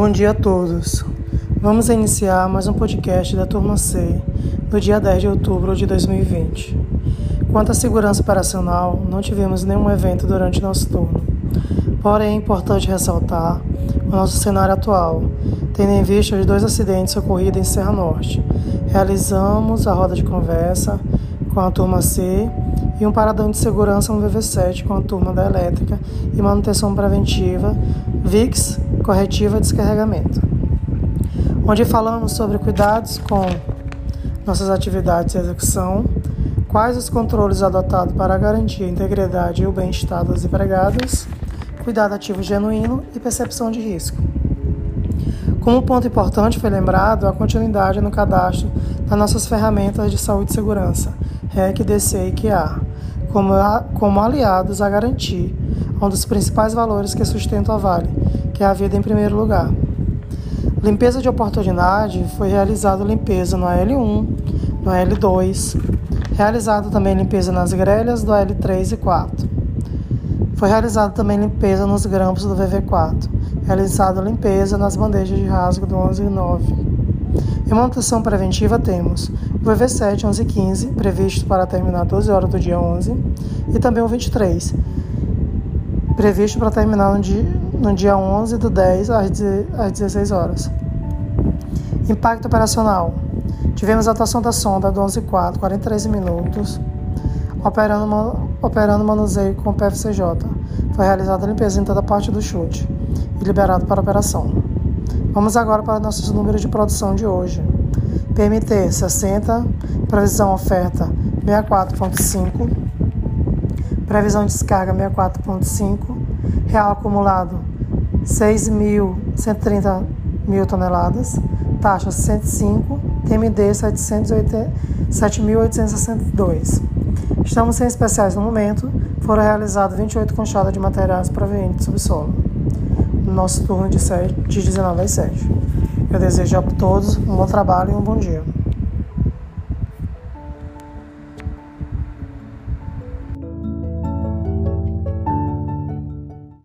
Bom dia a todos. Vamos iniciar mais um podcast da Turma C no dia 10 de outubro de 2020. Quanto à segurança operacional, não tivemos nenhum evento durante nosso turno. Porém, é importante ressaltar o nosso cenário atual, tendo em vista os dois acidentes ocorridos em Serra Norte. Realizamos a roda de conversa com a turma C e um paradão de segurança no VV7 com a turma da elétrica e manutenção preventiva, VIX, corretiva descarregamento. Onde falamos sobre cuidados com nossas atividades de execução, quais os controles adotados para garantir a integridade e o bem-estar dos empregados, cuidado ativo genuíno e percepção de risco. Como ponto importante foi lembrado a continuidade no cadastro das nossas ferramentas de saúde e segurança, REC, DC e QA, como, como aliados a garantir um dos principais valores que sustentam a Vale, que é a vida em primeiro lugar. Limpeza de oportunidade foi realizada limpeza no AL1, no AL2, realizada também limpeza nas grelhas do AL3 e 4. Foi realizada também limpeza nos grampos do VV4, realizada limpeza nas bandejas de rasgo do 11 e 9. Em manutenção preventiva temos o VV7 11 e 15, previsto para terminar 12 horas do dia 11, e também o 23, previsto para terminar no dia, no dia 11 do 10 às 16 horas. Impacto operacional. Tivemos a atuação da sonda do 11 e 4, 43 minutos, operando, operando manuseio com o PFCJ. Foi realizada a limpeza em toda parte do chute e liberado para operação. Vamos agora para nossos números de produção de hoje. PMT 60, previsão oferta 64.5, previsão de descarga 64.5, real acumulado 6.130 mil toneladas, taxa 105, TMD 7.862. Estamos sem especiais no momento, foram realizadas 28 conchadas de materiais provenientes do subsolo no nosso turno de, 7, de 19 às 7. Eu desejo a todos um bom trabalho e um bom dia.